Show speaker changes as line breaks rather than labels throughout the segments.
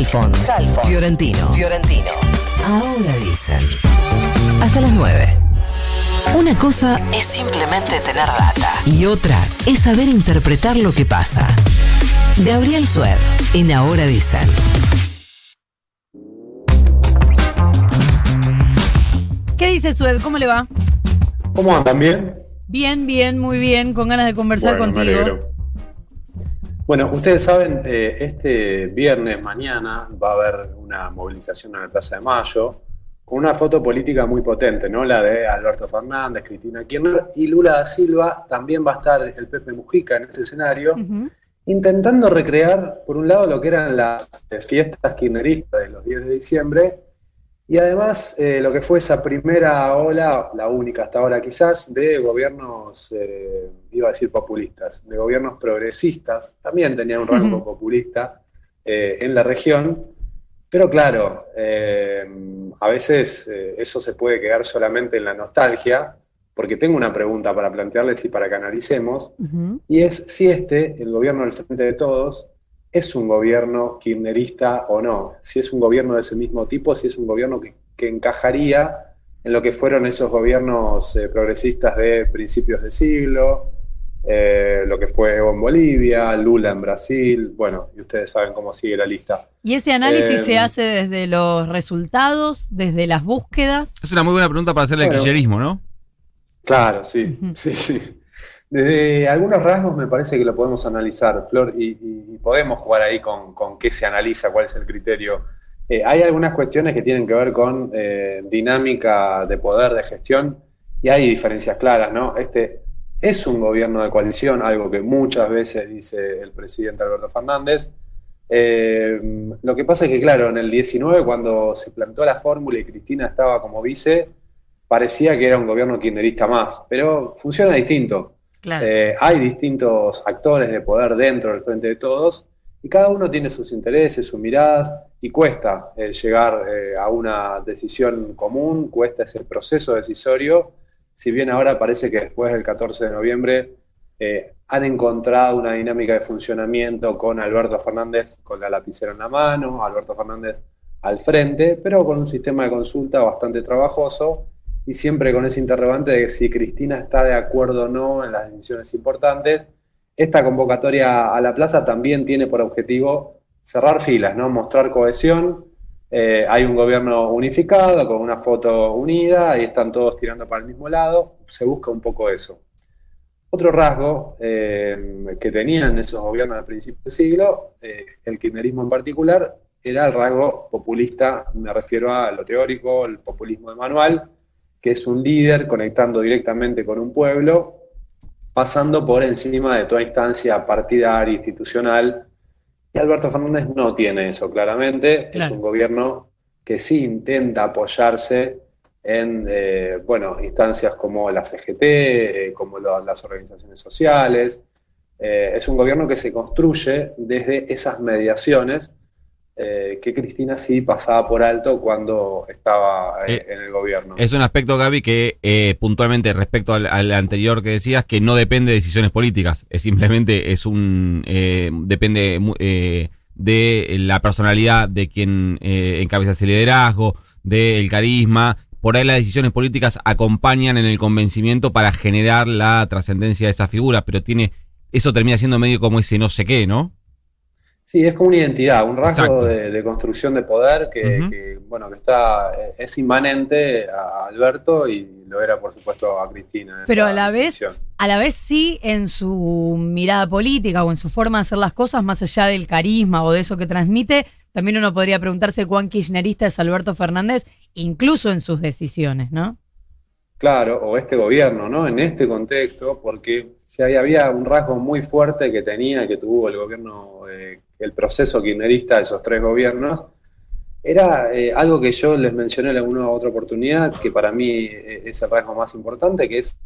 Halfon, Fiorentino, Fiorentino. Ahora dicen. Hasta las 9. Una cosa es simplemente tener data y otra es saber interpretar lo que pasa. Gabriel Sued, en Ahora dicen.
¿Qué dice Sued? ¿Cómo le va?
¿Cómo andan? ¿Bien?
Bien, bien, muy bien, con ganas de conversar
Bueno, me
contigo.
alegro. Bueno, ustedes saben, eh, este viernes mañana va a haber una movilización en la Plaza de Mayo con una foto política muy potente, ¿no? La de Alberto Fernández, Cristina Kirchner y Lula da Silva. También va a estar el Pepe Mujica en ese escenario, intentando recrear, por un lado, lo que eran las fiestas kirchneristas de los 10 de diciembre y además eh, lo que fue esa primera ola, la única hasta ahora quizás, de gobiernos, eh, iba a decir populistas, de gobiernos progresistas, también tenían un rango populista eh, en la región, pero claro, a veces eso se puede quedar solamente en la nostalgia, porque tengo una pregunta para plantearles y para que analicemos, y es si este, el gobierno del Frente de Todos, es un gobierno kirchnerista o no, si es un gobierno de ese mismo tipo, si es un gobierno que, que encajaría en lo que fueron esos gobiernos eh, progresistas de principios de siglo, eh, lo que fue Evo en Bolivia, Lula en Brasil, bueno, y ustedes saben cómo sigue la lista.
¿Y ese análisis
Eh,
se hace desde los resultados, desde las búsquedas?
Es una muy buena pregunta para hacerle
Bueno.
kirchnerismo, ¿no?
Claro, sí, sí, sí. Desde algunos rasgos me parece que lo podemos analizar, Flor, y, podemos jugar ahí con, con qué se analiza, cuál es el criterio. Eh, hay algunas cuestiones que tienen que ver con eh, dinámica de poder, de gestión, y hay diferencias claras, ¿no? Este es un gobierno de coalición, algo que muchas veces dice el presidente Alberto Fernández. Eh, lo que pasa es que, claro, en el 19, cuando se plantó la fórmula y Cristina estaba como vice, parecía que era un gobierno kirchnerista más, pero funciona distinto. Eh, hay distintos actores de poder dentro del frente de todos y cada uno tiene sus intereses, sus miradas y cuesta eh, llegar eh, a una decisión común, cuesta ese proceso decisorio, si bien ahora parece que después del 14 de noviembre han encontrado una dinámica de funcionamiento con Alberto Fernández con la lapicera en la mano, Alberto Fernández al frente, pero con un sistema de consulta bastante trabajoso y siempre con ese interrogante de si Cristina está de acuerdo o no en las decisiones importantes. Esta convocatoria a la plaza también tiene por objetivo cerrar filas, ¿no? mostrar cohesión. Eh, hay un gobierno unificado con una foto unida y están todos tirando para el mismo lado. Se busca un poco eso. Otro rasgo eh, que tenían esos gobiernos al principio del siglo, eh, el kirchnerismo en particular, era el rasgo populista, me refiero a lo teórico, el populismo de manual, que es un líder conectando directamente con un pueblo, pasando por encima de toda instancia partidaria, institucional. Y Alberto Fernández no tiene eso, claramente. Es un gobierno que sí intenta apoyarse en eh, bueno, instancias como la CGT, eh, como lo- las organizaciones sociales. Eh, es un gobierno que se construye desde esas mediaciones eh, que Cristina sí pasaba por alto cuando estaba eh,
Eh,
en el gobierno.
Es un aspecto, Gaby, que eh, puntualmente respecto al, al anterior que decías, que no depende de decisiones políticas. Es simplemente, es un. depende de la personalidad de quien encabeza ese liderazgo, del carisma. Por ahí las decisiones políticas acompañan en el convencimiento para generar la trascendencia de esa figura, pero tiene. Eso termina siendo medio como ese no sé qué, ¿no?
Sí, es como una identidad, un rasgo de, de construcción de poder que, bueno, que está, es inmanente a Alberto y lo era, por supuesto, a Cristina.
Pero a la vez,
decisión.
a la vez sí en su mirada política o en su forma de hacer las cosas, más allá del carisma o de eso que transmite, también uno podría preguntarse cuán kirchnerista es Alberto Fernández, incluso en sus decisiones, ¿no?
Claro, o este gobierno, ¿no? En este contexto, porque si había un rasgo muy fuerte que tenía, que tuvo el gobierno, eh, el proceso kirchnerista de esos tres gobiernos, era eh, algo que yo les mencioné en alguna otra oportunidad, que para mí eh, es el rasgo más importante, que es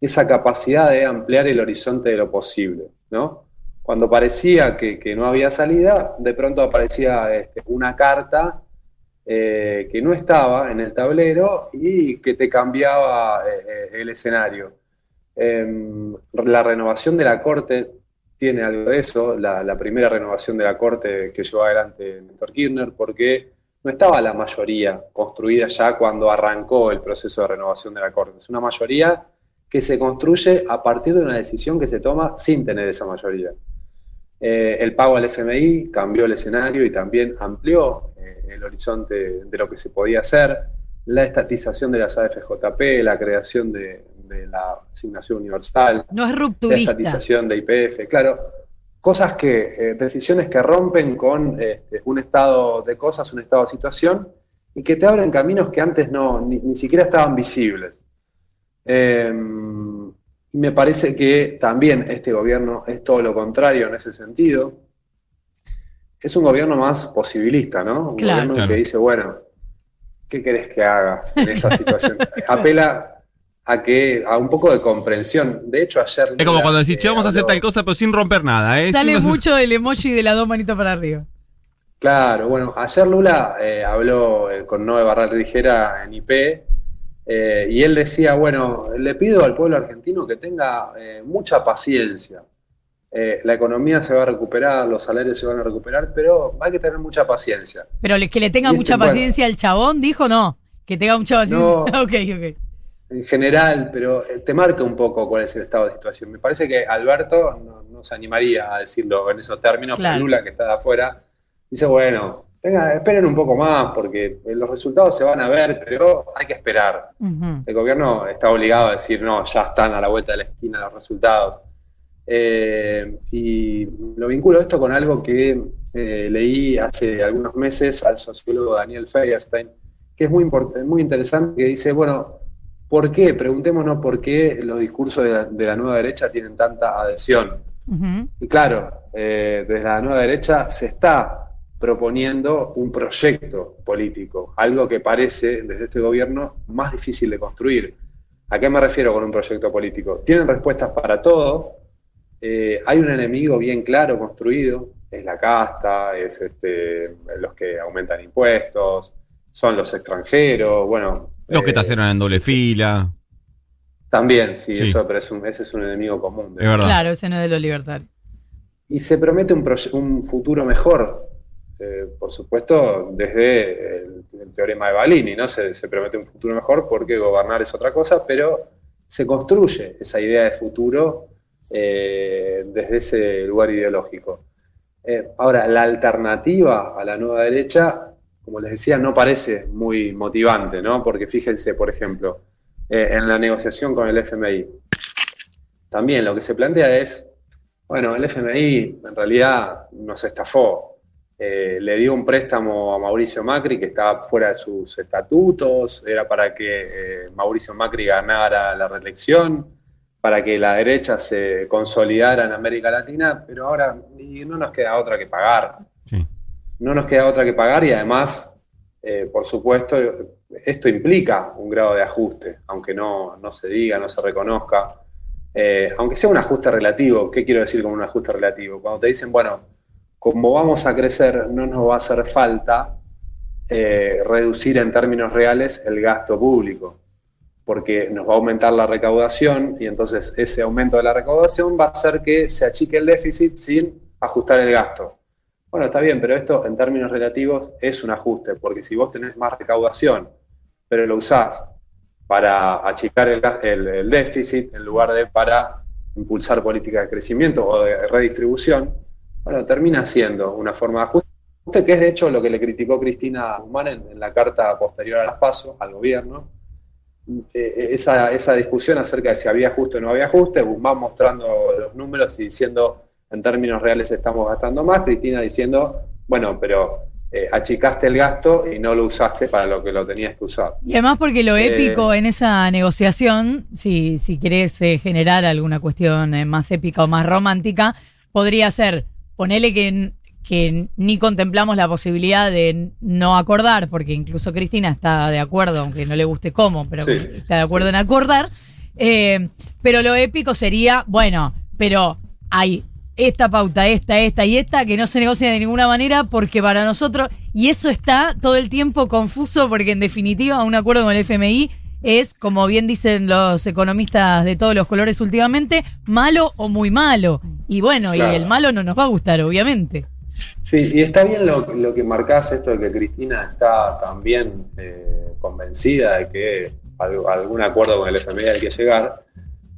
esa capacidad de ampliar el horizonte de lo posible, ¿no? Cuando parecía que, no había salida, de pronto aparecía este, una carta eh, que no estaba en el tablero y que te cambiaba el escenario. Em, la renovación de la Corte tiene algo de eso, la, primera renovación de la Corte que llevó adelante Néstor Kirchner, porque no estaba la mayoría construida ya cuando arrancó el proceso de renovación de la Corte. Es una mayoría que se construye a partir de una decisión que se toma sin tener esa mayoría. Eh, el pago al FMI cambió el escenario y también amplió eh, el horizonte de lo que se podía hacer. La estatización de las AFJP, la creación de, de la asignación universal.
No es
La estatización de IPF, claro. Cosas que, eh, decisiones que rompen con este, un estado de cosas, un estado de situación, y que te abren caminos que antes no, ni, ni siquiera estaban visibles. Eh, y me parece que también este gobierno es todo lo contrario en ese sentido. Es un gobierno más posibilista, ¿no? Un
Claro.
gobierno
Claro.
que dice, bueno, ¿qué querés que haga en esa situación? Apela a que a un poco de comprensión. De hecho, ayer
Es como
Lula,
cuando decís, che, vamos a hacer tal cosa, pero sin romper nada, ¿eh?
Sale
Sin-
mucho el emoji de las dos manitos para arriba.
Claro, bueno, ayer Lula eh, habló eh, con Noé Barral Ligera en IP eh, y él decía, bueno, le pido al pueblo argentino que tenga eh, mucha paciencia. Eh, la economía se va a recuperar, los salarios se van a recuperar, pero hay que tener mucha paciencia.
Pero que le tenga
Y este,
mucha
bueno.
paciencia al chabón, dijo no. Que tenga mucha paciencia.
No.
ok, ok.
En general, pero eh, te marca un poco cuál es el estado de situación. Me parece que Alberto no, no se animaría a decirlo en esos términos,
Claro.
pero Lula, que está de afuera, dice, bueno, venga, esperen un poco más, porque eh, los resultados se van a ver, pero hay que esperar. El gobierno está obligado a decir, no, ya están a la vuelta de la esquina los resultados. Eh, y lo vinculo esto con algo que eh, leí hace algunos meses al sociólogo Daniel Feierstein, que es muy, muy interesante, que dice, bueno, ¿por qué? Preguntémonos por qué los discursos de la, de la nueva derecha tienen tanta adhesión. Y claro, eh, desde la nueva derecha se está proponiendo un proyecto político, algo que parece desde este gobierno más difícil de construir. ¿A qué me refiero con un proyecto político? Tienen respuestas para todo, eh, hay un enemigo bien claro construido, es la casta, es este, los que aumentan impuestos, son los extranjeros, bueno.
Los que
eh,
estacionan en doble
sí, sí.
fila.
También, sí,
Sí.
eso, pero es un- ese es un enemigo común. de
Es verdad.
Claro, ese no es de los libertarios.
Y se promete un, un futuro mejor, eh, por supuesto, desde el, el teorema de Balini, ¿no? Se, se promete un futuro mejor porque gobernar es otra cosa, pero se construye esa idea de futuro eh, desde ese lugar ideológico. Eh, ahora, la alternativa a la nueva derecha, como les decía, no parece muy motivante, ¿no? Porque fíjense, por ejemplo, eh, en la negociación con el FMI, también lo que se plantea es, bueno, el FMI en realidad nos estafó. Eh, le dio un préstamo a Mauricio Macri que estaba fuera de sus estatutos, era para que eh, Mauricio Macri ganara la reelección, para que la derecha se consolidara en América Latina, pero ahora no nos queda otra que pagar.
Sí.
No nos queda otra que pagar y además, eh, por supuesto, esto implica un grado de ajuste, aunque no, no se diga, no se reconozca. Eh, aunque sea un ajuste relativo, ¿qué quiero decir con un ajuste relativo? Cuando te dicen, bueno, como vamos a crecer, no nos va a hacer falta eh, reducir en términos reales el gasto público, porque nos va a aumentar la recaudación y entonces ese aumento de la recaudación va a hacer que se achique el déficit sin ajustar el gasto. Bueno, está bien, pero esto en términos relativos es un ajuste, porque si vos tenés más recaudación, pero lo usás para achicar el, el- el déficit en lugar de para impulsar políticas de crecimiento o de redistribución, bueno, termina siendo una forma de ajuste, que es de hecho lo que le criticó Cristina Guzmán en, la carta posterior a las PASO al gobierno. Eh, esa, esa discusión acerca de si había ajuste o no había ajuste, Guzmán mostrando los números y diciendo en términos reales estamos gastando más, Cristina diciendo, bueno, pero eh, achicaste el gasto y no lo usaste para lo que lo tenías que usar.
Y además porque lo
Eh,
épico en esa negociación, si, si querés eh, generar alguna cuestión más épica o más romántica, podría ser, ponele que, que ni contemplamos la posibilidad de no acordar, porque incluso Cristina está de acuerdo, aunque no le guste cómo, pero
Sí,
está de acuerdo en acordar. Pero lo épico sería, bueno, pero hay esta pauta, esta, esta y esta, que no se negocia de ninguna manera porque para nosotros, y eso está todo el tiempo confuso porque en definitiva un acuerdo con el FMI es, como bien dicen los economistas de todos los colores últimamente, malo o muy malo. Y bueno, y el malo no nos va a gustar, obviamente.
Sí, y está bien lo, lo que marcás, esto de que Cristina está también eh, convencida de que al- algún acuerdo con el FMI hay que llegar,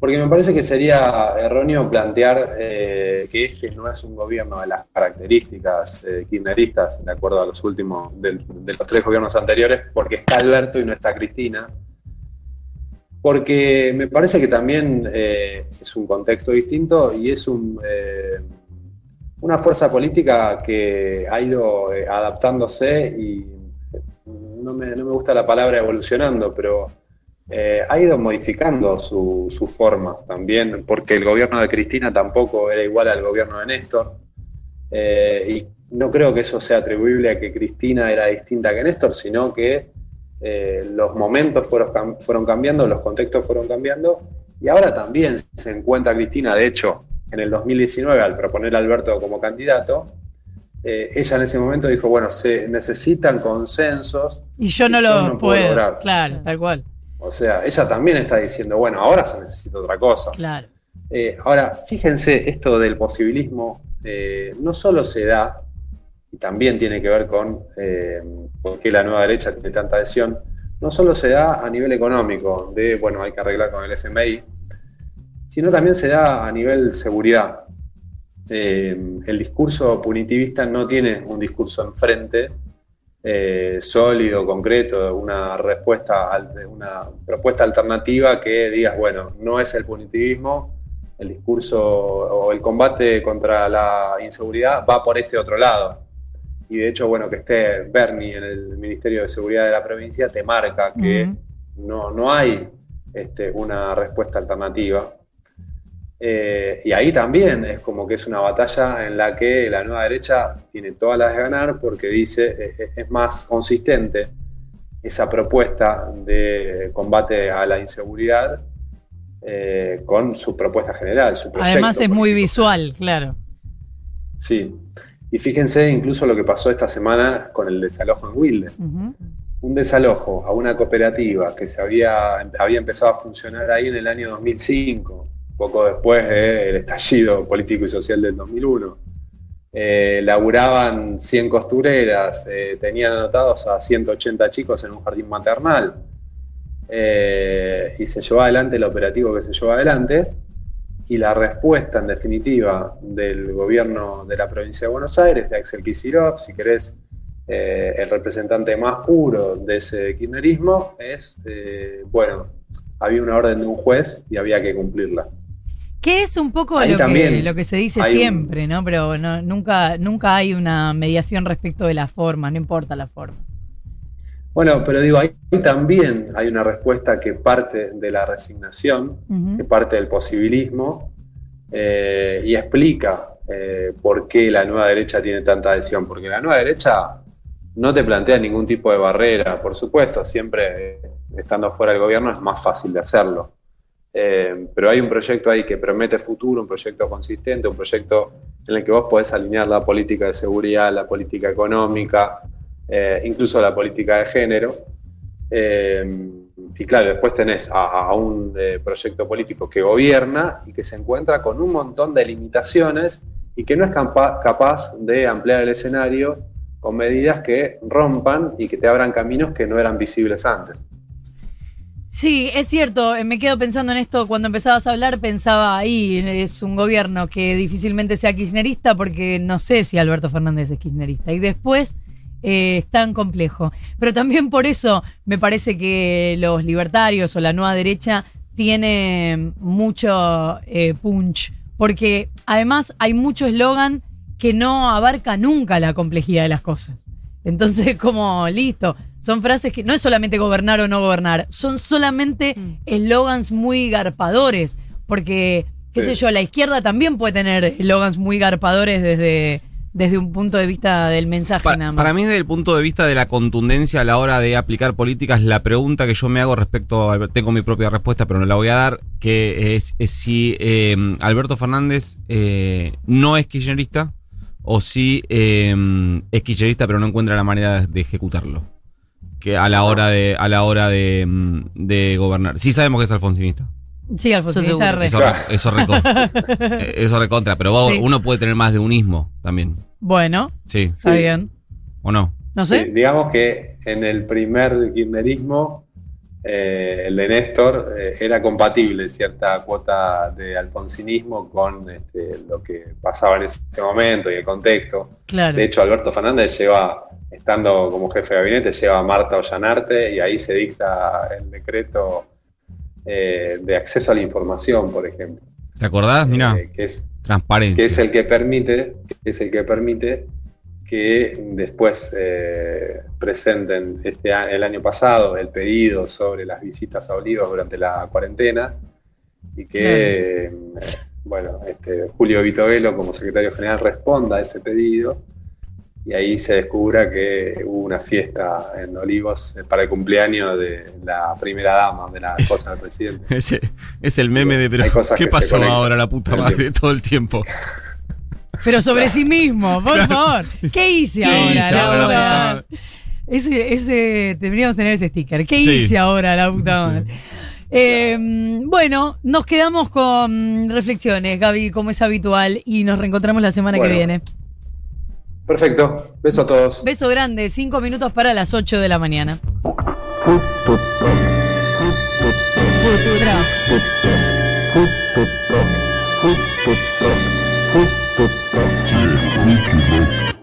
porque me parece que sería erróneo plantear eh, que este no es un gobierno de las características eh, kirchneristas, de acuerdo a los últimos, de los tres gobiernos anteriores, porque está Alberto y no está Cristina. Porque me parece que también eh, es un contexto distinto y es un, una fuerza política que ha ido adaptándose y no me gusta la palabra evolucionando, pero eh, ha ido modificando su- sus formas también, porque el gobierno de Cristina tampoco era igual al gobierno de Néstor. Eh, y no creo que eso sea atribuible a que Cristina era distinta que Néstor, sino que eh, los momentos fueron, cam- fueron cambiando, los contextos fueron cambiando, y ahora también se encuentra Cristina, de hecho, en el 2019, al proponer a Alberto como candidato, eh, ella en ese momento dijo, bueno, se necesitan consensos,
Y yo no
Y
lo
no puedo
puedo.
lograr.
Claro, tal cual.
O sea, ella también está diciendo, bueno, ahora se necesita otra cosa.
Claro.
Eh, ahora, fíjense, esto del posibilismo eh, no solo se da, y también tiene que ver con eh, por qué la nueva derecha tiene tanta adhesión, no solo se da a nivel económico, de, bueno, hay que arreglar con el FMI, sino también se da a nivel seguridad. El discurso punitivista no tiene un discurso enfrente eh, sólido, concreto, una respuesta, una propuesta alternativa que digas, bueno, no es el punitivismo, el discurso o el combate contra la inseguridad va por este otro lado. Y de hecho, bueno, que esté Bernie en el Ministerio de Seguridad de la provincia te marca que no, no hay este, una respuesta alternativa. Eh, y ahí también es como que es una batalla en la que la nueva derecha tiene todas las de ganar porque dice eh, eh, es más consistente esa propuesta de combate a la inseguridad eh, con su propuesta general. Su proyecto
Además es muy visual, claro.
Sí. Y fíjense incluso lo que pasó esta semana con el desalojo en Wilde. Un desalojo a una cooperativa que se había, había empezado a funcionar ahí en el año 2005, poco después del estallido político y social del 2001. Eh, laburaban 100 costureras, eh, tenían anotados a 180 chicos en un jardín maternal. Eh, y se llevó adelante el operativo que se llevó adelante. Y la respuesta, en definitiva, del gobierno de la provincia de Buenos Aires, de Axel Kicillof, si querés, eh, el representante más puro de ese kirchnerismo, es, eh, bueno, había una orden de un juez y había que cumplirla.
Que es un poco lo que, lo que se dice
un-
siempre, ¿no? Pero no, nunca, nunca hay una mediación respecto de la forma, no importa la forma.
Bueno, pero digo, ahí también hay una respuesta que parte de la resignación, que parte del posibilismo, eh, y explica eh, por qué la nueva derecha tiene tanta adhesión. Porque la nueva derecha no te plantea ningún tipo de barrera, por supuesto, siempre eh, estando fuera del gobierno es más fácil de hacerlo. Eh, pero hay un proyecto ahí que promete futuro, un proyecto consistente, un proyecto en el que vos podés alinear la política de seguridad, la política económica, eh, incluso la política de género. Eh, y claro, después tenés a, un proyecto político que gobierna y que se encuentra con un montón de limitaciones y que no es capa- capaz de ampliar el escenario con medidas que rompan y que te abran caminos que no eran visibles antes.
Sí, es cierto, eh, me quedo pensando en esto, cuando empezabas a hablar pensaba ahí, es un gobierno que difícilmente sea kirchnerista porque no sé si Alberto Fernández es kirchnerista y después eh, es tan complejo. Pero también por eso me parece que los libertarios o la nueva derecha tiene mucho eh, punch, porque además hay mucho eslogan que no abarca nunca la complejidad de las cosas. Entonces, como listo, son frases que no es solamente gobernar o no gobernar, son solamente eslogans muy garpadores, porque, qué
Sí.
sé yo, la izquierda también puede tener eslogans muy garpadores desde, desde un punto de vista del mensaje
Pa-
nada más.
para mí, desde el punto de vista de la contundencia a la hora de aplicar políticas, la pregunta que yo me hago respecto a. Tengo mi propia respuesta, pero no la voy a dar. Que es, es si eh, Alberto Fernández eh, no es kirchnerista o si eh, es kirchnerista, pero no encuentra la manera de ejecutarlo. Que a la hora de a la hora de, mm, de gobernar. Sí sabemos que es alfonsinista.
Sí, Alfonso,
Eso
re.
Eso,
Claro.
eso recontra. Eh, eso recontra. Pero vos-
Sí.
uno puede tener más de unismo también.
Bueno,
Sí.
está bien.
¿O no?
No
Sí,
sé.
digamos que en el primer kirchnerismo, eh, el de Néstor, eh, era compatible cierta cuota de alfonsinismo con este, lo que pasaba en ese momento y el contexto.
Claro.
De hecho, Alberto Fernández lleva, estando como jefe de gabinete, lleva a Marta Ollanarte y ahí se dicta el decreto eh, de acceso a la información, por ejemplo,
¿Te acordás? Mira,
eh, que es
transparencia.
que es el que permite, que es el que permite que después eh, presenten este, el año pasado el pedido sobre las visitas a Olivos durante la cuarentena y que eh, bueno, este, Julio Vitovelo como secretario general responda a ese pedido y ahí se descubra que hubo una fiesta en Olivos eh, para el cumpleaños de la primera dama, de la esposa del presidente.
Ese es el meme de, pero ¿qué pasó ahora la puta madre todo el tiempo?
Pero sobre sí mismo, por favor. ¿Qué hice
¿Qué
ahora?
hice
la
ahora?
Ese, ese, deberíamos tener ese sticker. ¿Qué
Sí.
hice ahora, la puta
Sí.
madre? Eh, bueno, nos quedamos con reflexiones, Gaby, como es habitual, y nos reencontramos la semana
Bueno.
que viene.
Perfecto, beso a todos.
Beso grande, cinco minutos para las 8 de la mañana. Futura. Thank you.